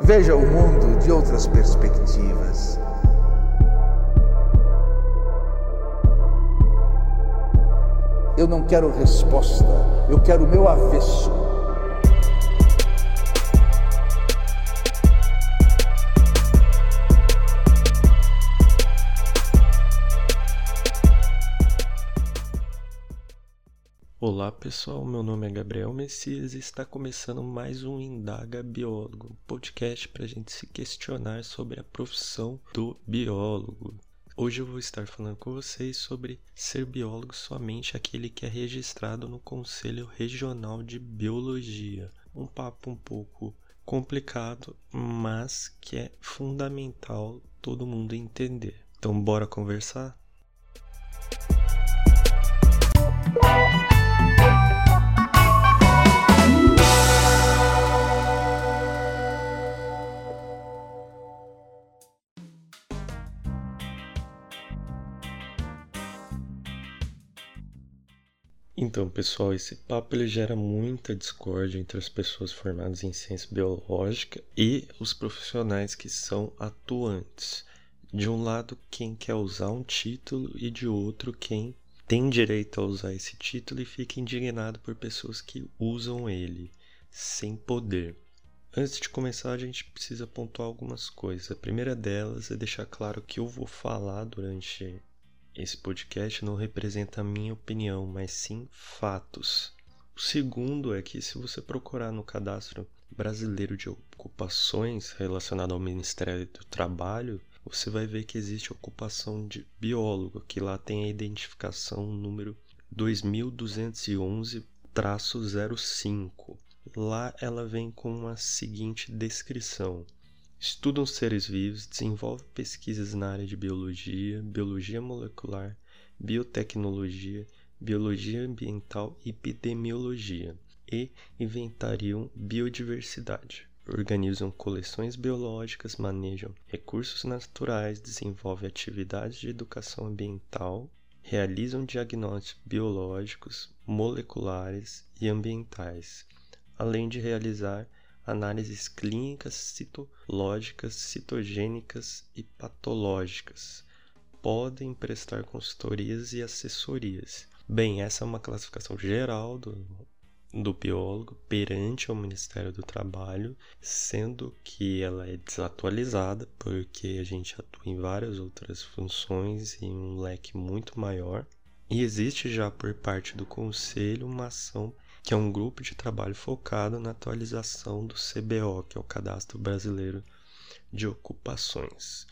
Veja o mundo de outras perspectivas. Eu não quero resposta, eu quero o meu avesso. Olá pessoal, meu nome é Gabriel Messias e está começando mais um Indaga Biólogo, podcast para a gente se questionar sobre a profissão do biólogo. Hoje eu vou estar falando com vocês sobre ser biólogo somente aquele que é registrado no Conselho Regional de Biologia. Um papo um pouco complicado, mas que é fundamental todo mundo entender. Então, bora conversar? Então, pessoal, esse papo ele gera muita discórdia entre as pessoas formadas em ciência biológica e os profissionais que são atuantes. De um lado, quem quer usar um título e de outro, quem tem direito a usar esse título e fica indignado por pessoas que usam ele sem poder. Antes de começar, a gente precisa pontuar algumas coisas. A primeira delas é deixar claro que eu vou falar durante esse podcast não representa a minha opinião, mas sim fatos. O segundo é que se você procurar no cadastro brasileiro de ocupações relacionado ao Ministério do Trabalho, você vai ver que existe ocupação de biólogo, que lá tem a identificação número 2211-05. Lá ela vem com a seguinte descrição: Estudam seres vivos, desenvolve pesquisas na área de biologia, biologia molecular, biotecnologia, biologia ambiental e epidemiologia e inventariam biodiversidade. Organizam coleções biológicas, manejam recursos naturais, desenvolvem atividades de educação ambiental, realizam diagnósticos biológicos, moleculares e ambientais, além de realizar análises clínicas, citológicas, citogênicas e patológicas. Podem prestar consultorias e assessorias. Bem, essa é uma classificação geral do, do biólogo perante o Ministério do Trabalho, sendo que ela é desatualizada porque a gente atua em várias outras funções em um leque muito maior. E existe já por parte do Conselho uma ação que é um grupo de trabalho focado na atualização do CBO, que é o Cadastro Brasileiro de Ocupações.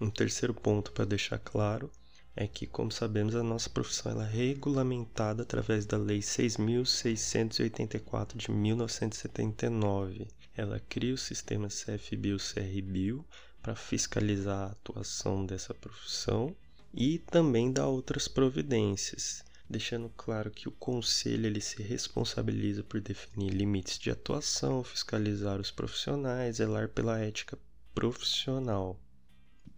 Um terceiro ponto para deixar claro é que, como sabemos, a nossa profissão é regulamentada através da Lei 6.684 de 1979. Ela cria o sistema CFBio-CRBio para fiscalizar a atuação dessa profissão e também dá outras providências deixando claro que o conselho ele se responsabiliza por definir limites de atuação, fiscalizar os profissionais, zelar pela ética profissional.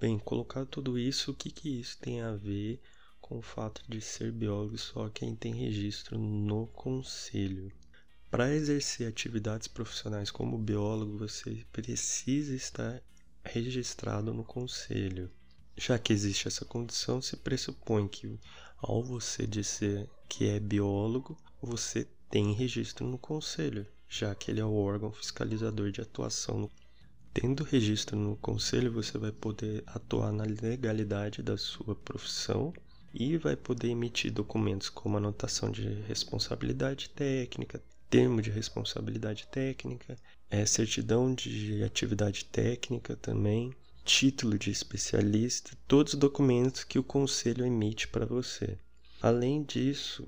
Bem, colocado tudo isso, o que, que isso tem a ver com o fato de ser biólogo só quem tem registro no conselho? Para exercer atividades profissionais como biólogo, você precisa estar registrado no conselho. Já que existe essa condição, se pressupõe que ao você dizer que é biólogo, você tem registro no conselho, já que ele é o órgão fiscalizador de atuação. Tendo registro no conselho, você vai poder atuar na legalidade da sua profissão e vai poder emitir documentos como anotação de responsabilidade técnica, termo de responsabilidade técnica, é, certidão de atividade técnica também, título de especialista, todos os documentos que o conselho emite para você. Além disso,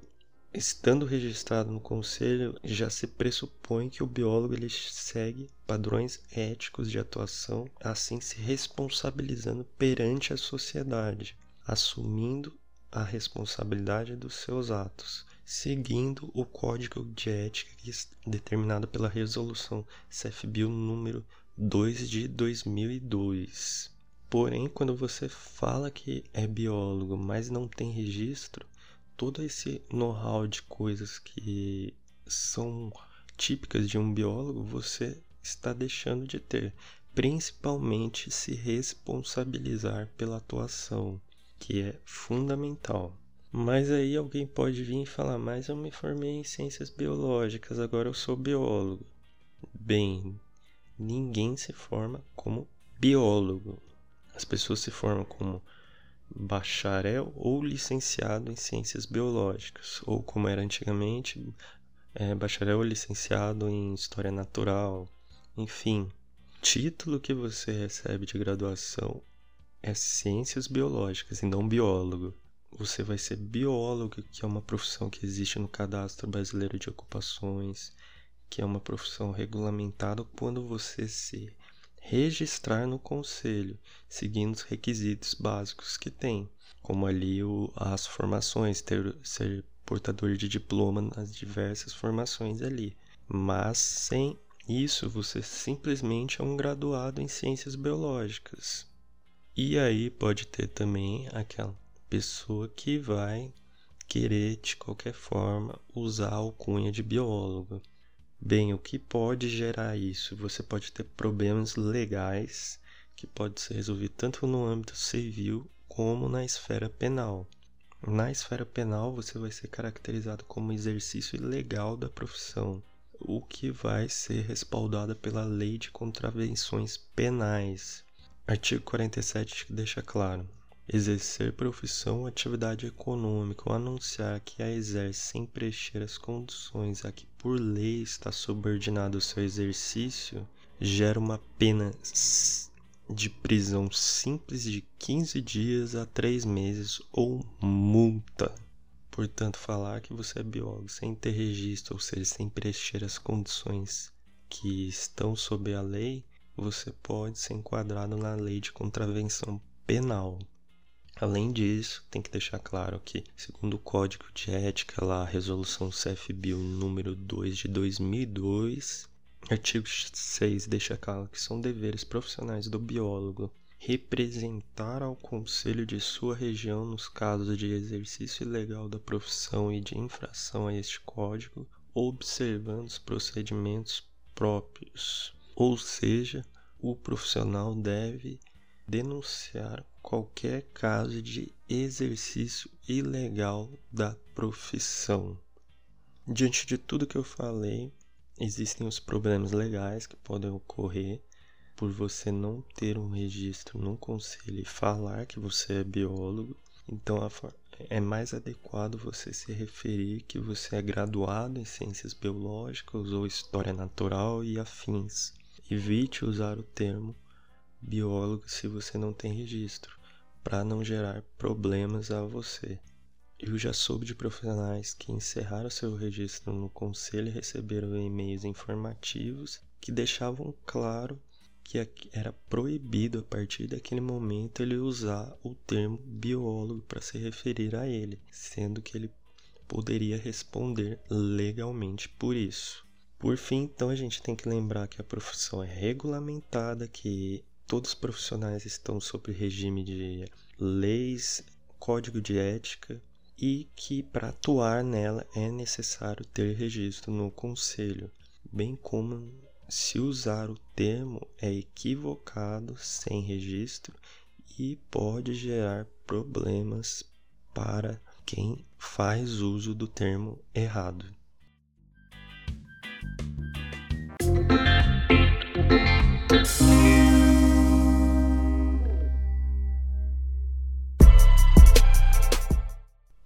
estando registrado no conselho, já se pressupõe que o biólogo ele segue padrões éticos de atuação, assim se responsabilizando perante a sociedade, assumindo a responsabilidade dos seus atos, seguindo o código de ética determinado pela resolução CFBio número 2 de 2002. Porém, quando você fala que é biólogo, mas não tem registro, todo esse know-how de coisas que são típicas de um biólogo, você está deixando de ter, principalmente se responsabilizar pela atuação, que é fundamental. Mas aí alguém pode vir e falar: Mas eu me formei em ciências biológicas, agora eu sou biólogo. Bem, ninguém se forma como biólogo. As pessoas se formam como bacharel ou licenciado em ciências biológicas, ou como era antigamente, é, bacharel ou licenciado em história natural, enfim. Título que você recebe de graduação é ciências biológicas e não biólogo. Você vai ser biólogo, que é uma profissão que existe no Cadastro Brasileiro de Ocupações, que é uma profissão regulamentada quando você se registrar no conselho, seguindo os requisitos básicos que tem, como ali o, as formações, ter, ser portador de diploma nas diversas formações ali. Mas sem isso, você simplesmente é um graduado em ciências biológicas. E aí pode ter também aquela pessoa que vai querer de qualquer forma usar a alcunha de biólogo. Bem, o que pode gerar isso? Você pode ter problemas legais que pode ser resolvido tanto no âmbito civil como na esfera penal. Na esfera penal, você vai ser caracterizado como exercício ilegal da profissão, o que vai ser respaldado pela Lei de Contravenções Penais. Artigo 47 deixa claro: exercer profissão ou atividade econômica ou anunciar que a exerce sem preencher as condições a que por lei está subordinado o seu exercício gera uma pena de prisão simples de 15 dias a 3 meses ou multa. Portanto, falar que você é biólogo sem ter registro, ou seja, sem preencher as condições que estão sob a lei, você pode ser enquadrado na lei de contravenção penal. Além disso, tem que deixar claro que, segundo o Código de Ética, lá, Resolução CFBio número 2 de 2002, artigo 6 deixa claro que são deveres profissionais do biólogo representar ao conselho de sua região nos casos de exercício ilegal da profissão e de infração a este código, observando os procedimentos próprios. Ou seja, o profissional deve denunciar qualquer caso de exercício ilegal da profissão. Diante de tudo que eu falei, existem os problemas legais que podem ocorrer por você não ter um registro no conselho e falar que você é biólogo. Então é mais adequado você se referir que você é graduado em ciências biológicas ou história natural e afins. Evite usar o termo biólogo se você não tem registro, para não gerar problemas a você. Eu já soube de profissionais que encerraram seu registro no conselho e receberam e-mails informativos que deixavam claro que era proibido a partir daquele momento ele usar o termo biólogo para se referir a ele, sendo que ele poderia responder legalmente por isso. Por fim, então a gente tem que lembrar que a profissão é regulamentada, que todos os profissionais estão sob regime de leis, código de ética e que para atuar nela é necessário ter registro no conselho, bem como se usar o termo é equivocado sem registro e pode gerar problemas para quem faz uso do termo errado.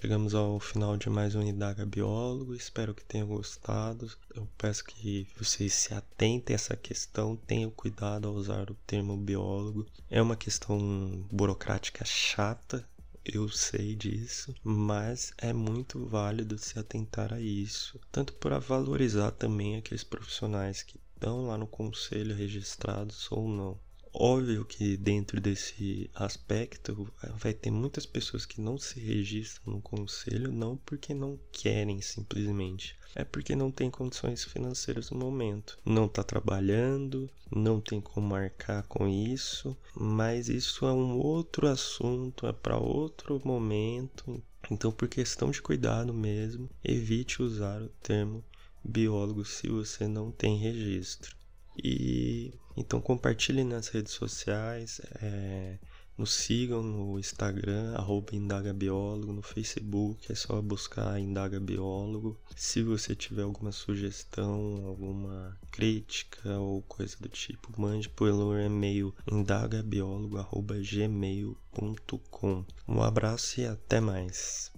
Chegamos ao final de mais um Indaga Biólogo. Espero que tenham gostado. Eu peço que vocês se atentem a essa questão, tenham cuidado ao usar o termo biólogo. É uma questão burocrática chata, eu sei disso, mas é muito válido se atentar a isso, tanto para valorizar também aqueles profissionais que estão lá no conselho registrados ou não. Óbvio que dentro desse aspecto vai ter muitas pessoas que não se registram no conselho não porque não querem simplesmente, é porque não tem condições financeiras no momento. Não está trabalhando, não tem como marcar com isso, mas isso é um outro assunto, é para outro momento. Então, por questão de cuidado mesmo, evite usar o termo biólogo se você não tem registro. E então compartilhe nas redes sociais, é, nos sigam no Instagram, arroba indagabiólogo, no Facebook é só buscar Indaga Biólogo. Se você tiver alguma sugestão, alguma crítica ou coisa do tipo, mande pelo e-mail indagabiólogo.gmail.com. Um abraço e até mais.